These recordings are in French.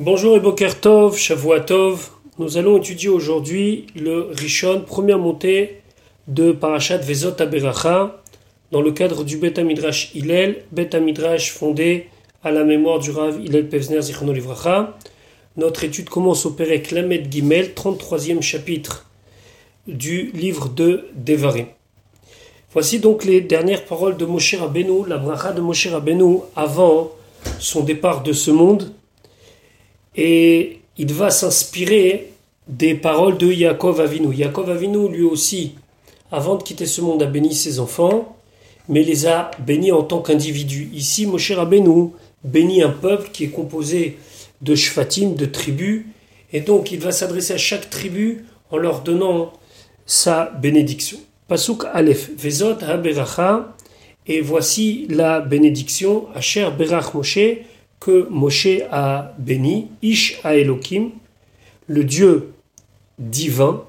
Bonjour et Boker Tov, Tov. Nous allons étudier aujourd'hui le Rishon, première montée de Parashat Vezot Aberacha, dans le cadre du Bet Midrash Hillel, Bet Midrash fondé à la mémoire du Rav Hillel Pevzner Zichrono Livracha. Notre étude commence au Perek Lamed Gimel, 33e chapitre du livre de Devarim. Voici donc les dernières paroles de Moshe Rabbeinu, la bracha de Moshe Rabbeinu avant son départ de ce monde et il va s'inspirer des paroles de Yaakov Avinu. Yaakov Avinu, lui aussi, avant de quitter ce monde, a béni ses enfants, mais les a bénis en tant qu'individu. Ici, Moshe Rabbeinu bénit un peuple qui est composé de shvatim, de tribus, et donc il va s'adresser à chaque tribu en leur donnant sa bénédiction. Pasuk Aleph, Vezot HaBeracha, et voici la bénédiction, Asher Berach Moshe, que Moshe a béni, Ish Elohim, le Dieu divin,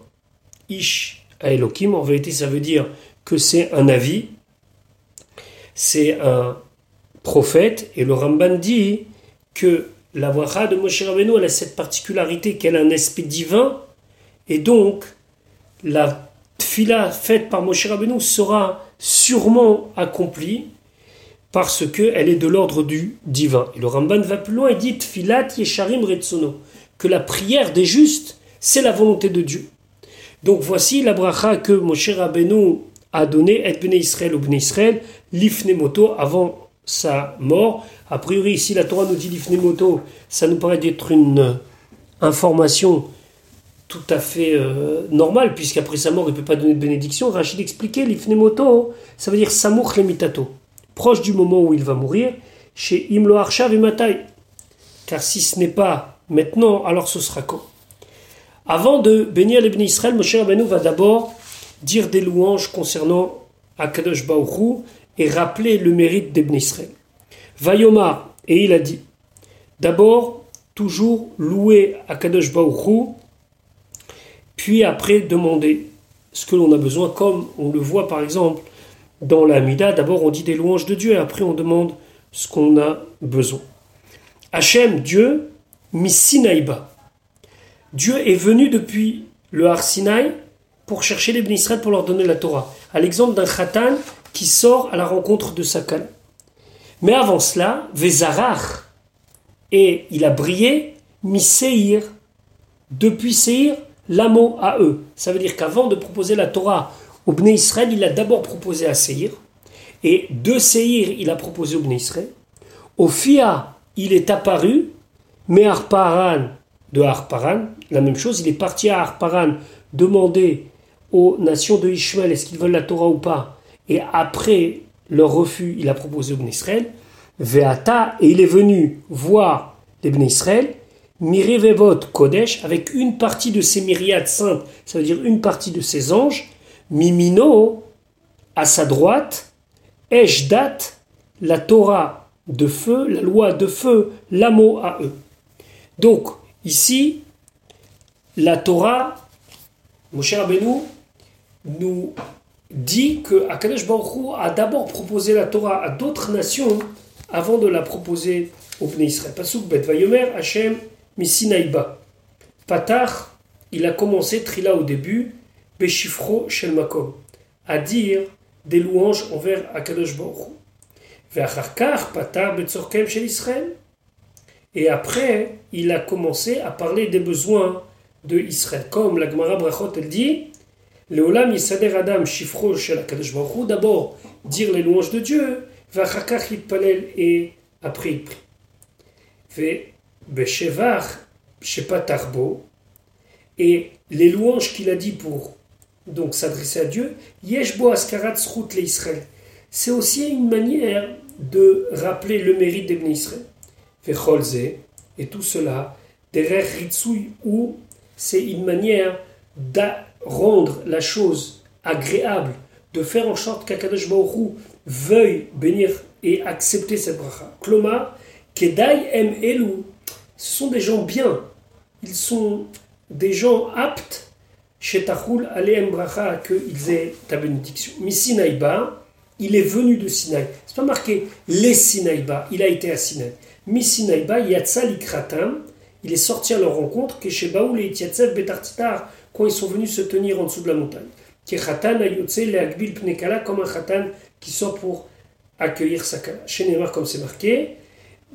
Ish Elohim, en vérité ça veut dire que c'est un avis, c'est un prophète, et le Ramban dit que la voix de Moshe Rabbeinu a cette particularité qu'elle a un aspect divin, et donc la fila faite par Moshe Rabbeinu sera sûrement accomplie parce qu'elle est de l'ordre du divin. Et le Ramban va plus loin et dit Filat Yesharim Retsono, que la prière des justes, c'est la volonté de Dieu. Donc voici la bracha que Moshe Rabbeinu a donnée, Et Bnei Israël ou Bnei Israël, l'Ifnemoto, avant sa mort. A priori, ici la Torah nous dit l'Ifnemoto, ça nous paraît d'être une information tout à fait euh, normale, puisqu'après sa mort, il ne peut pas donner de bénédiction. Rachid expliquait l'Ifnemoto, ça veut dire Samuch Lemitato proche du moment où il va mourir, chez Imlo Arshav. Car si ce n'est pas maintenant, alors ce sera quand? Avant de bénir les bénis Israël, Moshe Rabbeinu va d'abord dire des louanges concernant Akadosh Baoru et rappeler le mérite des bénis Israël. Vayomar, et il a dit, d'abord, toujours louer Akadosh Baoru, puis après demander ce que l'on a besoin, comme on le voit par exemple dans la d'abord on dit des louanges de Dieu et après on demande ce qu'on a besoin. Hachem, Dieu, Missinaïba. Dieu est venu depuis le Har Sinaï pour chercher les Israël pour leur donner la Torah. À l'exemple d'un Khatan qui sort à la rencontre de Sakal. Mais avant cela, Vezarach, et il a brillé, Miseir, depuis Seir, l'amo à eux. Ça veut dire qu'avant de proposer la Torah au Bnei Israël, il a d'abord proposé à Seir, et de Seir, il a proposé au Bnei Israël. Au Fia, il est apparu, mais Harparan, de Harparan, la même chose, il est parti à Harparan demander aux nations de Ishmael est-ce qu'ils veulent la Torah ou pas, et après leur refus, il a proposé au Bnei Israël. Veata, et il est venu voir les Bnei Israël, Mirevevot Kodesh, avec une partie de ses myriades saintes, ça veut dire une partie de ses anges, Mimino, à sa droite, Eshdat, la Torah de feu, la loi de feu, l'amo à eux. Donc, ici, la Torah, mon cher Rabbeinu, nous dit que Akadosh a d'abord proposé la Torah à d'autres nations avant de la proposer au Bnei Israël. Pasuk Bet Vayomer Hashem Misinaïba. Patach, il a commencé Trila au début, Beshifro Shel Makom, à dire des louanges envers Akadosh Baruch Patar Betzorkem Shel Israël. Et après, il a commencé à parler des besoins de Israël. Comme la Gemara Brachot, elle dit Leolam Yisader Adam Shifro Shel Akadosh Baruch D'abord, dire les louanges de Dieu, Vachakach Yitpalel, et après il prie. Ve Beshevach Shepatarbo, et les louanges qu'il a dit pour donc s'adresser à Dieu, Yeshbo Askarat le Israël. C'est aussi une manière de rappeler le mérite des Israël. et tout cela, derrière Ritsui, où c'est une manière de rendre la chose agréable, de faire en sorte qu'Akadosh Baruch veuille bénir et accepter cette bracha. Kloma, Kedai Elu, ce sont des gens bien, ils sont des gens aptes Shetachoul Aleem Bracha, qu'ils aient ta bénédiction. Mais il est venu de Sinaï. C'est pas marqué les Sinaïba, il a été à Sinaï. Mais Sinaïba, Yatsa Likratam, il est sorti à leur rencontre, que chez Baoul et Itiatsev Betartitar, quand ils sont venus se tenir en dessous de la montagne. Ayotse Pnekala, comme un Khatan qui sort pour accueillir sa kala. Chez Neymar, comme c'est marqué,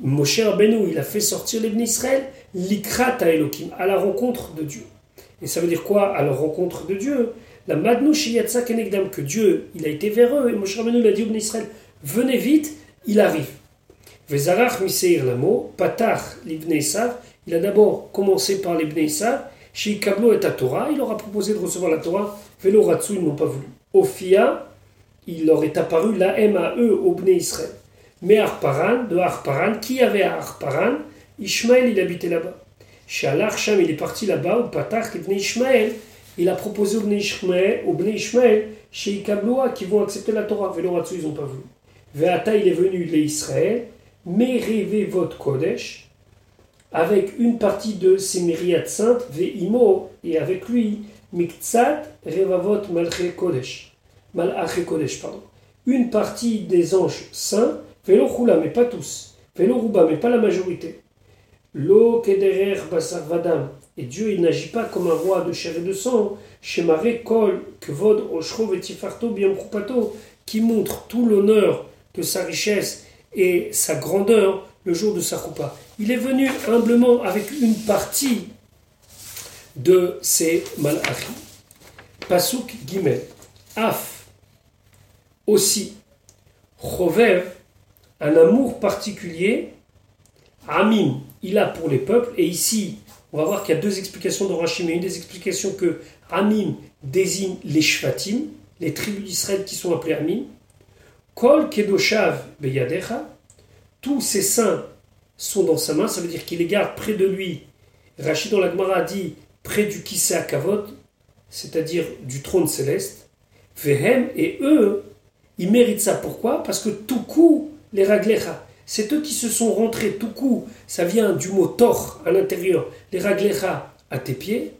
Moshe Rabbeinu, il a fait sortir les Israël, l'ikrat Elohim, à la rencontre de Dieu. Et ça veut dire quoi à la rencontre de Dieu? La Madnou Shiyatsa Kenegdam, que Dieu, il a été vers eux, et Moshe Rabbeinu il a dit aux Israël, venez vite, il arrive. Vezarach Miseir Lamo, Patach l'Ibn il a d'abord commencé par l'Ibn Isav, chez Kablo et Torah, il leur a proposé de recevoir la Torah, Velo Ratsu, ils n'ont pas voulu. Ophia, il leur est apparu la M au Bnei Israël. Mais Arparan, de Arparan, qui avait Arparan? Ishmaël, il habitait là-bas. Chez Al-Arsham, il est parti là-bas, au Patach, Ibn Ishmaël, il a proposé au Bnei Ishmaël, au Bnei Ishmaël chez Ikabloa, qui vont accepter la Torah. Veloratsu, ils n'ont pas voulu. Veata, il est venu les Israël, rêvez votre Kodesh, avec une partie de ses myriades saintes, Ve'imo, et avec lui, Miktsat, Revavot Malche Kodesh. Malaché Kodesh, pardon. Une partie des anges saints, Velo mais pas tous. Velo mais pas la majorité. Lo Basar. Et Dieu, il n'agit pas comme un roi de chair et de sang. Shemare Kol, Kvod, Oshro, Vetifarto, Biam qui montre tout l'honneur de sa richesse et sa grandeur le jour de sa roupa. Il est venu humblement avec une partie de ses malachim. Pasuk Gimel. Af. Aussi. Chover. Un amour particulier. Amim. Il a pour les peuples. Et ici, on va voir qu'il y a deux explications de Rachim. Une des explications que Amim désigne les Shvatim, les tribus d'Israël qui sont appelées Amim. Kol Kedoshav Beyadecha. Tous ces saints sont dans sa main. Ça veut dire qu'il les garde près de lui. Rachid dans la Gemara dit près du Kissa Kavod, c'est-à-dire du trône céleste. Vehem et eux, ils méritent ça. Pourquoi? Parce que tout coup, les raglecha, c'est eux qui se sont rentrés. Tout coup, ça vient du mot tor à l'intérieur. Les raglecha à tes pieds.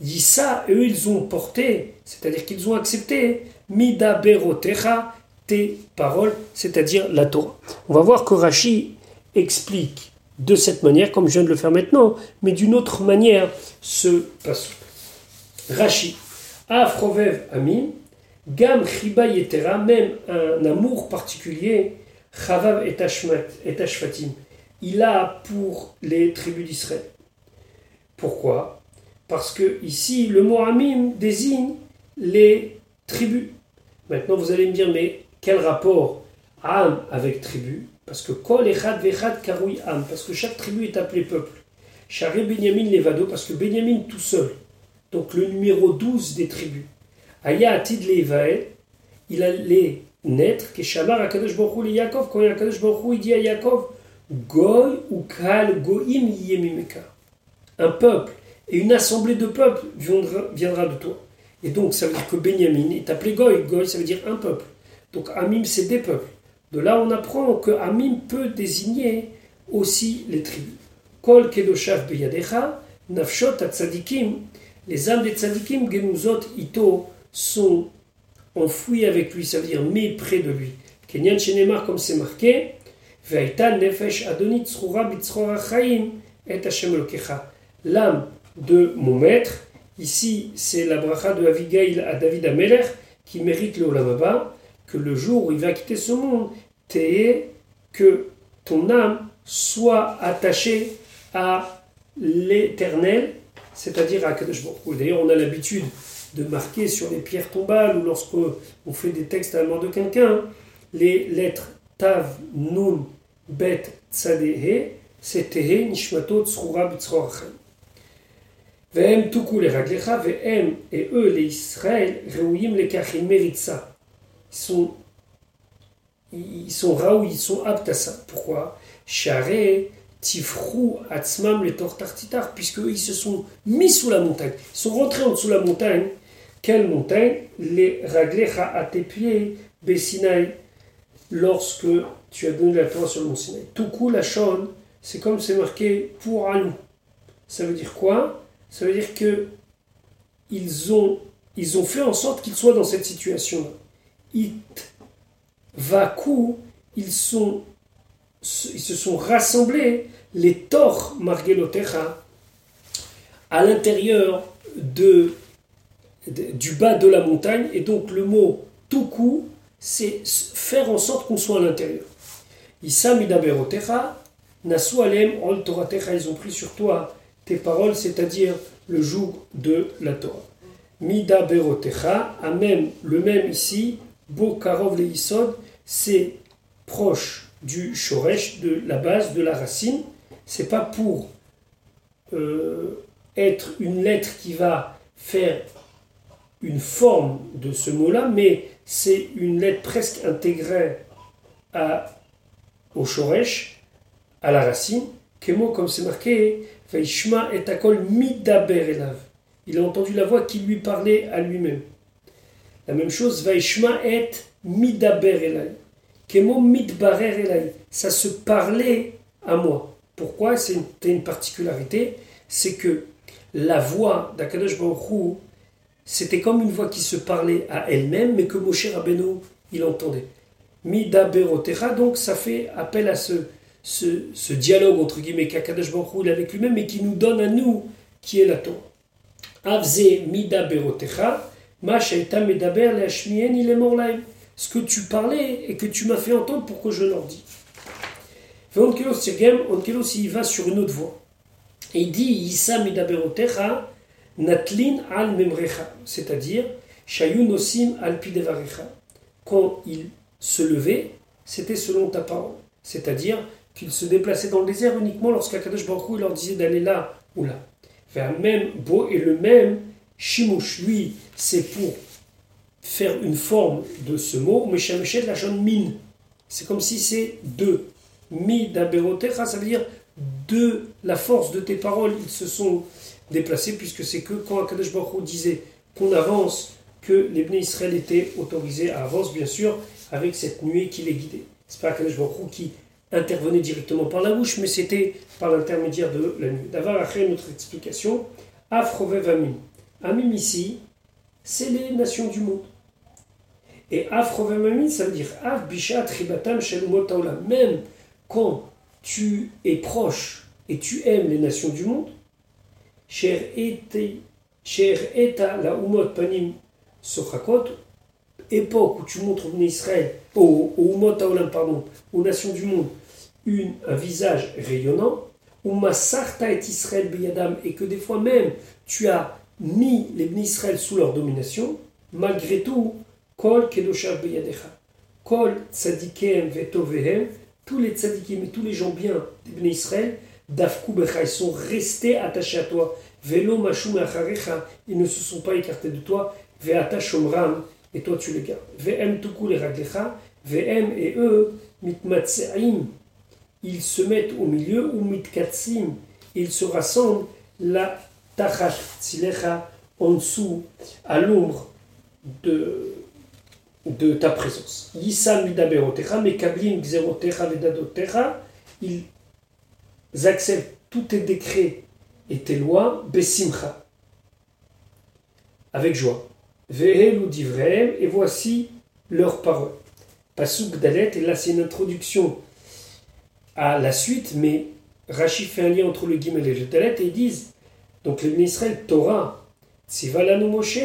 Yissa, eux, ils ont porté, c'est-à-dire qu'ils ont accepté. Mida berotecha, tes paroles, c'est-à-dire la Torah. On va voir que Rashi explique de cette manière, comme je viens de le faire maintenant, mais d'une autre manière, ce passage. Rashi, Afrovev Amin, Gam Chiba Yetera, même un amour particulier, Chavav et Ashfatim, il a pour les tribus d'Israël. Pourquoi? Parce que ici, le mot Amim désigne les tribus. Maintenant, vous allez me dire, mais quel rapport Am avec tribu? Parce que Kol Echad Vechad Karoui Am, parce que chaque tribu est appelée peuple. Charé Benyamin Levado, parce que Benyamin tout seul, donc le numéro 12 des tribus. Aya Atid Levael, il allait naître, que Shamar Akadosh Baruch Yaakov, quand Akadosh Baruch il dit à Yaakov, Goy ou Kal Goim Yemimeka. Un peuple et une assemblée de peuples viendra, viendra de toi. Et donc ça veut dire que Benyamin est appelé Goy. Goy ça veut dire un peuple. Donc Amim, c'est des peuples. De là, on apprend que Amim peut désigner aussi les tribus. Kol kedoshav beyadecha, nafshot tzadikim, les âmes des tzadikim, genuzot ito, sont enfouies avec lui, ça veut dire mis près de lui. Kenyan shenemar, comme c'est marqué, nefesh adonit. L'âme de mon maître, ici c'est la bracha de Avigail à David Ameler, qui mérite le olamaba, que le jour où il va quitter ce monde, que ton âme soit attachée à l'éternel, c'est-à-dire à Kadosh D'ailleurs, on a l'habitude de marquer sur les pierres tombales ou lorsqu'on fait des textes allemands de quelqu'un, les lettres Tav, Nun, Bet, Tzadehe, c'est Tehe, Nishmato, Tsrura, Bitzroachem. Vehem tuku les raglecha, vehem et eux les Israël, reuyim les kachim, méritent ils sont, ils sont raou, ils sont aptes à ça. Pourquoi? Charé, Tifrou, Atzmam, les Tortartitar, puisqu'ils se sont mis sous la montagne. Ils sont rentrés en dessous de la montagne. Quelle montagne? Les Raglecha à tes pieds, Bessinaï, lorsque tu as donné la Torah sur le mont Sinaï. Tout coup, la chaune, c'est comme c'est marqué pour Alou. Ça veut dire quoi? Ça veut dire que ils ont, ils ont fait en sorte qu'ils soient dans cette situation-là it vaku, ils, sont, ils se sont rassemblés, les tor margelotecha, à l'intérieur de, du bas de la montagne. Et donc le mot tuku, c'est faire en sorte qu'on soit à l'intérieur. Ils ont pris sur toi tes paroles, c'est-à-dire le jour de la Torah. Mida berotecha, même, le même ici, bo karov c'est proche du shoresh, de la base, de la racine. C'est pas pour euh, être une lettre qui va faire une forme de ce mot-là, mais c'est une lettre presque intégrée à, au shoresh, à la racine. Kemo, comme c'est marqué, Vaishma et akol midaber elav. Il a entendu la voix qui lui parlait à lui-même. La même chose, Vaishma et midaber elai. Ça se parlait à moi. Pourquoi? C'est une, particularité. C'est que la voix d'Akadosh Baruch c'était comme une voix qui se parlait à elle-même, mais que Moshe Rabbeinu, il entendait. Midaberotera, donc ça fait appel à ce, dialogue entre guillemets qu'Akadosh Baruch avec lui-même et qui nous donne à nous qui est la Torah. Avze mida berotecha, medaber il est Ce que tu parlais et que tu m'as fait entendre pour que je leur dise. Onkelos Tirgem, il va sur une autre voie. Et il dit Issa medaberotecha, natlin al memrecha, c'est-à-dire Shayun osim al pidevarecha. Quand il se levait, c'était selon ta parole. C'est-à-dire, qu'ils se déplaçaient dans le désert uniquement lorsqu'Akadosh Baruch leur disait d'aller là ou là. Vers même beau et le même Shimush, lui, c'est pour faire une forme de ce mot, mais de la jaune mine. C'est comme si c'est deux. Mi d'aberotecha, ça veut dire de la force de tes paroles, ils se sont déplacés, puisque c'est que quand Akadosh Baruch disait qu'on avance, que les Bnei Israël étaient autorisés à avancer, bien sûr, avec cette nuée qui les guidait. C'est pas Akadosh Baruch qui intervenait directement par la bouche, mais c'était par l'intermédiaire de la nuit. D'avoir après notre explication, Afrovev Amim. Amim ici, c'est les nations du monde. Et Afrovev Amim, ça veut dire Af Bishat Ribatam Même quand tu es proche et tu aimes les nations du monde, Cher Eta la Umot Panim Sochakot, époque où tu montres au Israël, au, au Umot pardon, aux nations du monde, une, un visage rayonnant, ou Masarta et Israël biyadam, et que des fois même tu as mis les Israël sous leur domination, malgré tout, Kol Kedoshav biyadecha, Kol Tzadikem Vetovehem, tous les tzadikim et tous les gens bien des Bnei Israël, Dafku Becha, ils sont restés attachés à toi. Velo Mashum Acharecha, ils ne se sont pas écartés de toi. Veata Shomram, et toi tu les gardes. Ve'em Tuku les Raglecha, Ve'em et eux, Mitmatse'im, ils se mettent au milieu, ou mitkatsim, ils se rassemblent, la tachat tzilecha, en dessous, à l'ombre de, de ta présence. Yissa midaberotecha, mekablim gzerotecha vedadotecha, ils acceptent tous tes décrets et tes lois, besimcha, avec joie. Vehelu divrem, et voici leurs paroles. Pasuk dalet, et là c'est une introduction à la suite, mais Rachid fait un lien entre le guimel et le talet et ils disent donc les Israël Torah, Sivalanu Moshe,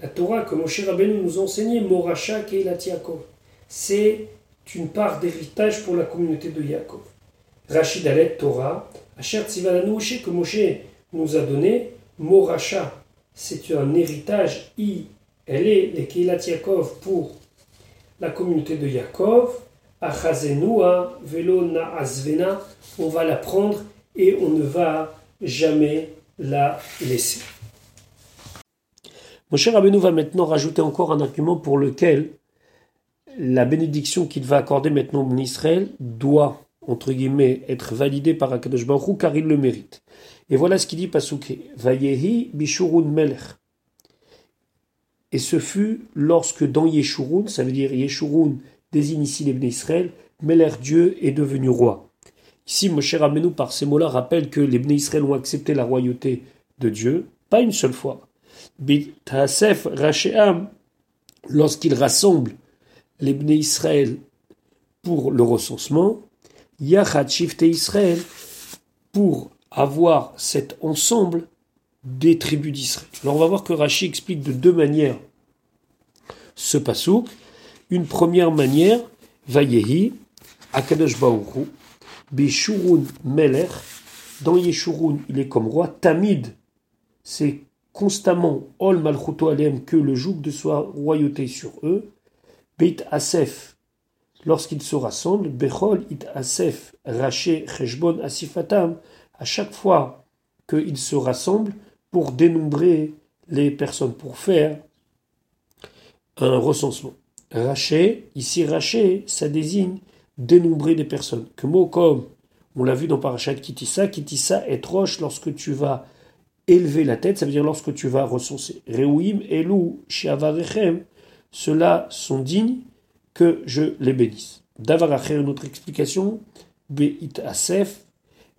la Torah que Moshe Rabbeinu nous a enseigné, Moracha Keilat Yaakov, c'est une part d'héritage pour la communauté de Yaakov. Rachid Alet Torah, Asher Sivalanu Moshe que Moshe nous a donné, Moracha, c'est un héritage, I, elle est les Keilat Yaakov pour la communauté de Yaakov, velo azvena, on va la prendre et on ne va jamais la laisser. Mon cher Rabbeinu va maintenant rajouter encore un argument pour lequel la bénédiction qu'il va accorder maintenant en Israël doit, entre guillemets, être validée par Akadosh Baruch car il le mérite. Et voilà ce qu'il dit Pasouké. Vayehi bishurun melech. Et ce fut lorsque dans Yeshurun, ça veut dire Yeshurun désigne ici les Israël, l'air Dieu est devenu roi. Ici, Moshe Rabbeinu, par ces mots-là, rappelle que les Bnei Israël ont accepté la royauté de Dieu, pas une seule fois. Tasef Racheam, lorsqu'il rassemble les Bnei Israël pour le recensement, Yachad Shifte Israël, pour avoir cet ensemble, des tribus d'Israël. Alors on va voir que Rashi explique de deux manières ce pasouk. Une première manière, Vayehi, Akadosh Baruchu, Beshurun Melech, dans Yeshurun, il est comme roi, Tamid, c'est constamment Ol Malchuto que le joug de soi royauté sur eux, Beit Asef, lorsqu'ils se rassemblent, Bechol It Asef, Raché Cheshbon Asifatam, à chaque fois qu'ils se rassemblent pour dénombrer les personnes, pour faire un recensement. Raché, ici Raché, ça désigne dénombrer des personnes. Que mot comme, on l'a vu dans Parashat Kitissa, Kitissa est roche lorsque tu vas élever la tête, ça veut dire lorsque tu vas recenser. Reuim, Elou, Shiavarechem, ceux-là sont dignes que je les bénisse. Davaracher, une autre explication, Beit Asef,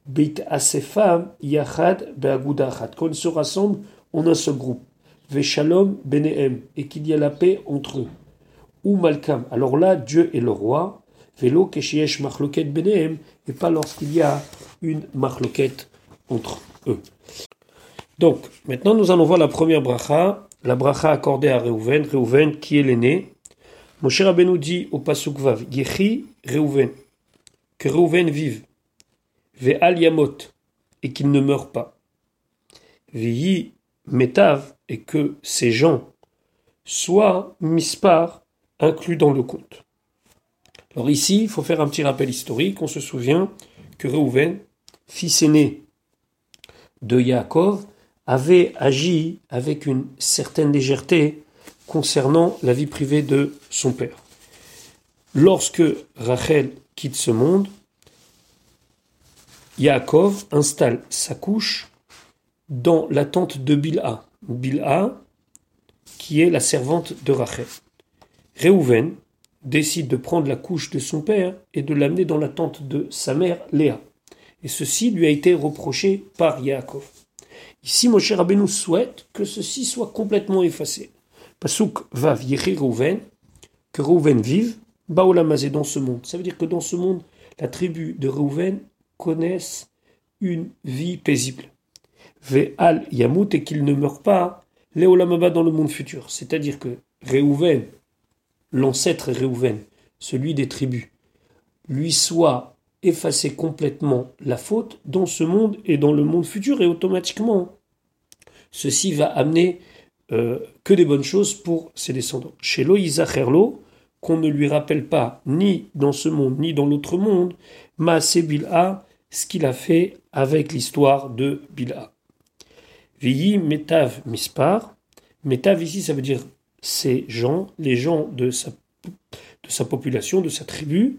Beit Asefam, Yachad, Beagudachat. Quand se rassemblent, on a un seul groupe. Veshalom, Benehem, et qu'il y a la paix entre eux. Ou Malkam. Alors là, Dieu est le roi. Et pas lorsqu'il y a une Machloket entre eux. Donc, maintenant nous allons voir la première bracha, la bracha accordée à Reuven, Reuven qui est l'aîné. Moshe Rabbeinu dit au Pasuk Vav, Yechi Reuven, que Reuven vive, Ve'al Yamot, et qu'il ne meure pas. Ve'yi Metav, et que ces gens soient mispar, inclus dans le compte. Ici, il faut faire un petit rappel historique. On se souvient que Reuven, fils aîné de Yaakov, avait agi avec une certaine légèreté concernant la vie privée de son père. Lorsque Rachel quitte ce monde, Yaakov installe sa couche dans la tente de Bilha. Bilha, qui est la servante de Rachel. Réhouven décide de prendre la couche de son père et de l'amener dans la tente de sa mère Léa. Et ceci lui a été reproché par Yaakov. Ici, Moshe Rabbeinu souhaite que ceci soit complètement effacé. Pasuk va Yechi Rouven, que Rouven vive, Baolamazé dans ce monde. Ça veut dire que dans ce monde, la tribu de Rouven connaisse une vie paisible. Ve'al Yamut et qu'il ne meure pas, Léolamaba dans le monde futur. C'est-à-dire que Réhouven, l'ancêtre Réhouven, celui des tribus, lui soit effacer complètement la faute dans ce monde et dans le monde futur et automatiquement ceci va amener euh, que des bonnes choses pour ses descendants. Chez Loïsa Herlo, qu'on ne lui rappelle pas ni dans ce monde ni dans l'autre monde, Maase Bilha, ce qu'il a fait avec l'histoire de Bilha. Viyi Metav Mispar. Metav ici ça veut dire ces gens, les gens de sa, de sa population, de sa tribu,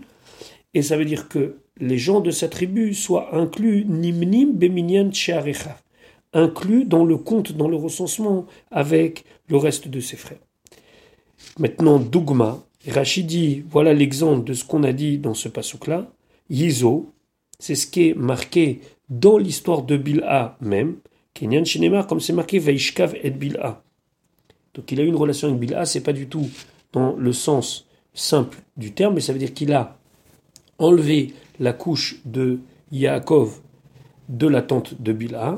et ça veut dire que les gens de sa tribu soient inclus nimnim beminyan shearecha, inclus dans le compte, dans le recensement avec le reste de ses frères. Maintenant, Dougma, Rachid dit, voilà l'exemple de ce qu'on a dit dans ce passouk-là, Yizo, c'est ce qui est marqué dans l'histoire de Bilha même, Kenyan Shinemar, comme c'est marqué Vaishkav et Bilha. Donc il a eu une relation avec Bilha, c'est pas du tout dans le sens simple du terme, mais ça veut dire qu'il a enlevé la couche de Yaakov de la tente de Bilha.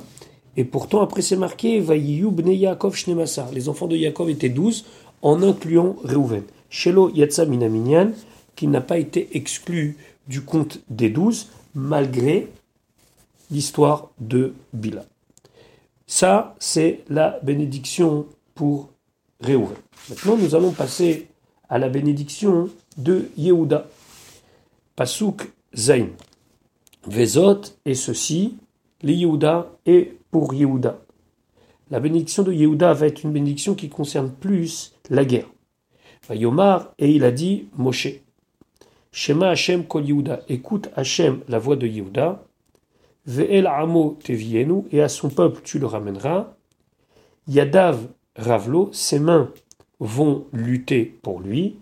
Et pourtant, après, c'est marqué bne Yaakov Shnemasa. Les enfants de Yaakov étaient douze, en incluant Reuven. Shelo Yatsa Minaminyan, qui n'a pas été exclu du compte des douze, malgré l'histoire de Bila. Ça, c'est la bénédiction pour Reuven. Maintenant, nous allons passer à la bénédiction de Yehuda. Pasuk Zain. Vezot et ceci, les Yehuda et pour Yehuda. La bénédiction de Yehuda va être une bénédiction qui concerne plus la guerre. Yomar, et il a dit Moshe. Shema Hashem kol Yehuda. Écoute Hashem, la voix de Yehuda. Ve'el amo tevienu, et à son peuple tu le ramèneras. Yadav ravlo, ses mains vont lutter pour lui.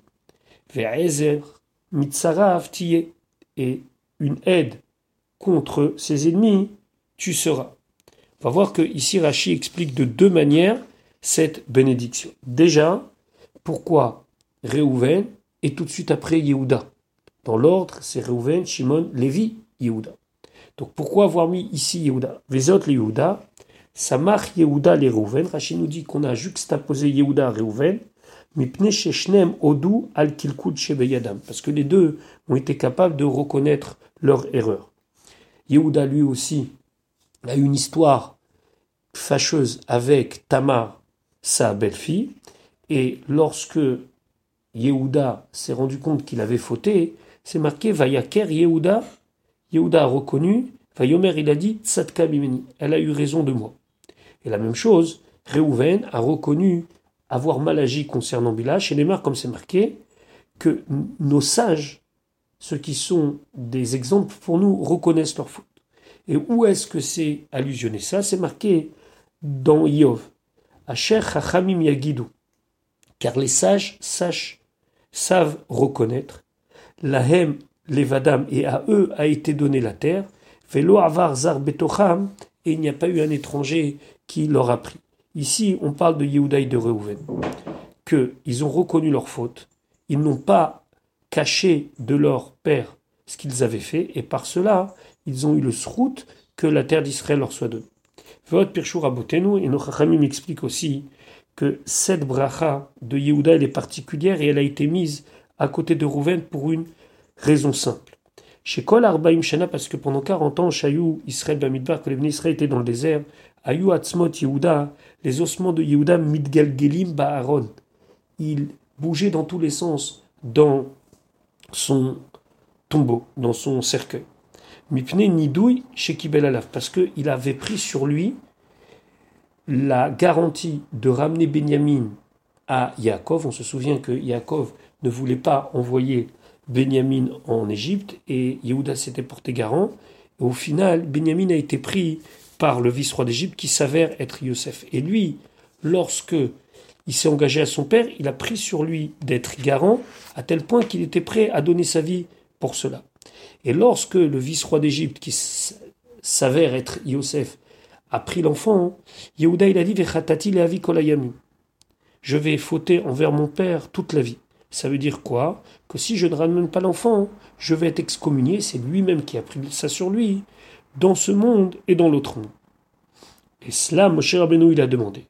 Et une aide contre ses ennemis, tu seras. On va voir que ici Rashi explique de deux manières cette bénédiction. Déjà, pourquoi Réhouven et tout de suite après Yehuda? Dans l'ordre, c'est Réhouven, Shimon, Lévi, Yehuda. Donc pourquoi avoir mis ici Yehuda? Les autres, Yehuda, Samach Yehuda les Reuven. Rachid nous dit qu'on a juxtaposé Yehuda à Reuven. Odu al. Parce que les deux ont été capables de reconnaître leur erreur. Yehuda lui aussi a eu une histoire fâcheuse avec Tamar, sa belle-fille. Et lorsque Yehuda s'est rendu compte qu'il avait fauté, c'est marqué Vayaker Yehuda. Yehuda a reconnu, Vayomer il a dit Tzadka bimeni. Elle a eu raison de moi. Et la même chose, Réhouven a reconnu avoir mal agi concernant Bilash. Et les comme c'est marqué, que nos sages, ceux qui sont des exemples pour nous, reconnaissent leur faute. Et où est-ce que c'est allusionné ça? C'est marqué dans Yov. Asher Chachamim Yagidu. Car les sages savent reconnaître. Lahem Levadam, et à eux a été donnée la terre. Velo Avar Zar Betocham, et il n'y a pas eu un étranger qui leur a pris. Ici, on parle de Yehuda et de Reuven, qu'ils ont reconnu leur faute, ils n'ont pas caché de leur père ce qu'ils avaient fait, et par cela, ils ont eu le srout que la terre d'Israël leur soit donnée. Votre Pirchour Abotenu, et nos Chachamim aussi que cette bracha de Yehuda, elle est particulière et elle a été mise à côté de Reuven pour une raison simple. Chez Kol Arbaim Shana, parce que pendant 40 ans, Shayou, Israël, Bamidbar, que les Israël étaient dans le désert, Ayu Atzmot Yehuda, les ossements de Yehuda, Midgalgelim Baaron. Il bougeait dans tous les sens dans son tombeau, dans son cercueil. Mipne Nidouy chez Kibel Alaf, parce qu'il avait pris sur lui la garantie de ramener Benjamin à Yaakov. On se souvient que Yaakov ne voulait pas envoyer Benjamin en Égypte et Yehuda s'était porté garant. Et au final, Benjamin a été pris par le vice-roi d'Égypte qui s'avère être Yosef. Et lui, lorsque il s'est engagé à son père, il a pris sur lui d'être garant à tel point qu'il était prêt à donner sa vie pour cela. Et lorsque le vice-roi d'Égypte, qui s'avère être Yosef, a pris l'enfant, Yehuda il a dit. Je vais fauter envers mon père toute la vie. Ça veut dire quoi? Que si je ne ramène pas l'enfant, je vais être excommunié, c'est lui-même qui a pris ça sur lui dans ce monde et dans l'autre monde. Et cela, Moshe Rabbeinu, il a demandé.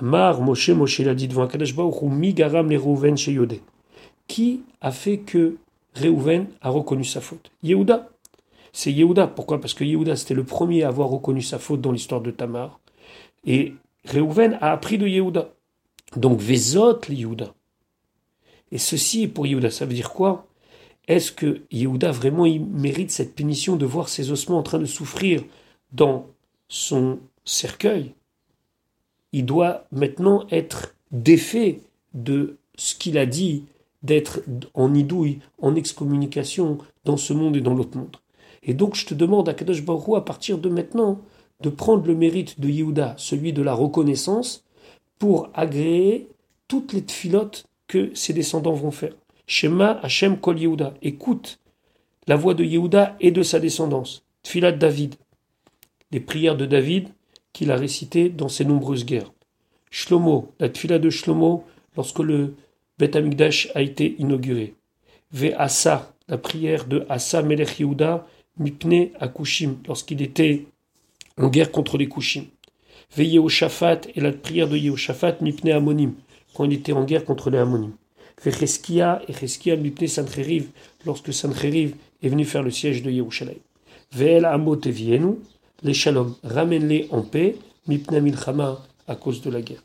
Amar, Moshe, Moshe l'a dit devant Akadosh mi garam les chez Yodé. Qui a fait que Réhouven a reconnu sa faute? Yehuda. C'est Yehuda. Pourquoi? Parce que Yehuda, c'était le premier à avoir reconnu sa faute dans l'histoire de Tamar. Et Réhouven a appris de Yehuda. Donc, Vezot, Yehuda. Et ceci pour Yehuda. Ça veut dire quoi? Est-ce que Yehuda vraiment il mérite cette punition de voir ses ossements en train de souffrir dans son cercueil? Il doit maintenant être défait de ce qu'il a dit, d'être en idouille, en excommunication dans ce monde et dans l'autre monde. Et donc je te demande à Kadosh Baruch à partir de maintenant de prendre le mérite de Yehuda, celui de la reconnaissance, pour agréer toutes les filotes que ses descendants vont faire. Shema Hashem Kol Yehuda. Écoute la voix de Yehuda et de sa descendance. Tfilat David. Les prières de David qu'il a récitées dans ses nombreuses guerres. Shlomo, la Tfilat de Shlomo lorsque le Beth Amikdash a été inauguré. Ve Asa, la prière de Asa Melech Yehuda, Mipne Akushim, lorsqu'il était en guerre contre les Kushim. Ve Yehoshaphat et la prière de Yehoshaphat, Mipne Amonim, quand il était en guerre contre les Amonim. Vecheskia et Cheskia mipne Sancheriv, lorsque Sancheriv est venu faire le siège de Yerushalayim. Ve'el amot les shalom, ramène-les en paix, mipne milchama, à cause de la guerre.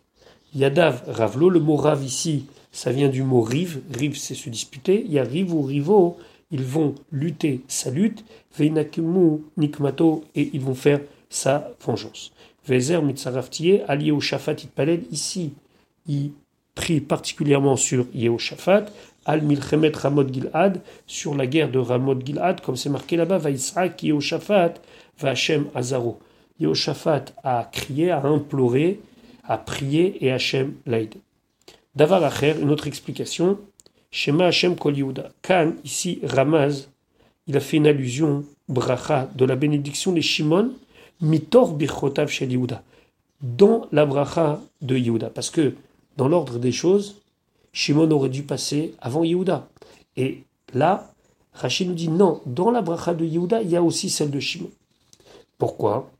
Yadav, ravlo, le mot rav ici, ça vient du mot rive, rive c'est se disputer, il y a rive ou rivo, ils vont lutter sa lutte, veinakimu nikmato, et ils vont faire sa vengeance. Vezer mitzaraftiye, allié au shafat itpalel, ici, il pris particulièrement sur Yehoshaphat, Al-Milchemet Ramot Gilad, sur la guerre de Ramot Gilad, comme c'est marqué là-bas, va Yitzhak Yehoshaphat, va Hashem Azaro. Yehoshaphat a crié, a imploré, a prié et Hashem l'a aidé. Davar Acher, une autre explication, Shema Hashem Kol Yehuda. Kan, ici, Ramaz, il a fait une allusion, bracha, de la bénédiction des Shimon, mitor bichotav shel Yehuda, dans la bracha de Yehuda. Parce que dans l'ordre des choses, Shimon aurait dû passer avant Yehuda. Et là, Rachid nous dit non, dans la bracha de Yehuda, il y a aussi celle de Shimon. Pourquoi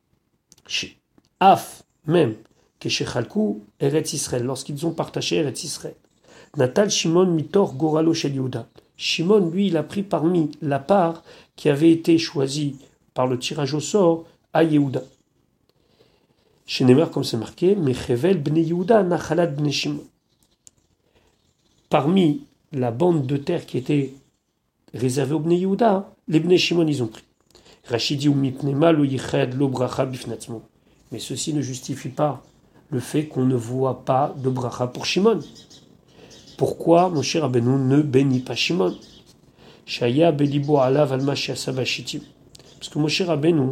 Af même que chez Chalkou, Eretz Israël, lorsqu'ils ont partagé Eretz Israël. Natal Shimon Mitor Goralo Shel Yehuda. Shimon, lui, il a pris parmi la part qui avait été choisie par le tirage au sort à Yehuda. Chez comme c'est marqué, Mechevel Bne Yehuda Nachalat Bne Shimon. Parmi la bande de terre qui était réservée au Bne Yehuda, les Bne Shimon, ils ont pris. Rachidi ou Mipnema lo Yichad lo Bracha. Mais ceci ne justifie pas le fait qu'on ne voit pas de bracha pour Shimon. Pourquoi mon cher Rabbeinu ne bénit pas Shimon? Shaya belibo alav Parce que mon cher Rabbeinu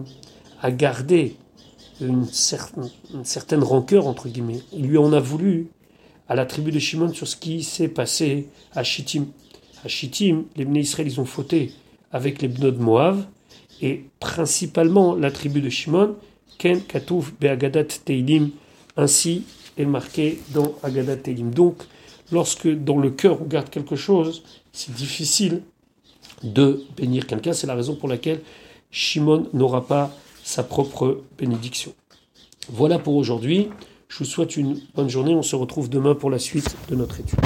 a gardé une certaine, rancœur, entre guillemets. Il lui en a voulu à la tribu de Shimon sur ce qui s'est passé à Shittim. À Shittim, les Bnei Israël, ont fauté avec les Bnei de Moab, et principalement la tribu de Shimon, Ken Katouf Be'agadat Teilim, ainsi est marqué dans Agadat Teilim. Donc, lorsque dans le cœur on garde quelque chose, c'est difficile de bénir quelqu'un. C'est la raison pour laquelle Shimon n'aura pas sa propre bénédiction. Voilà pour aujourd'hui. Je vous souhaite une bonne journée. On se retrouve demain pour la suite de notre étude.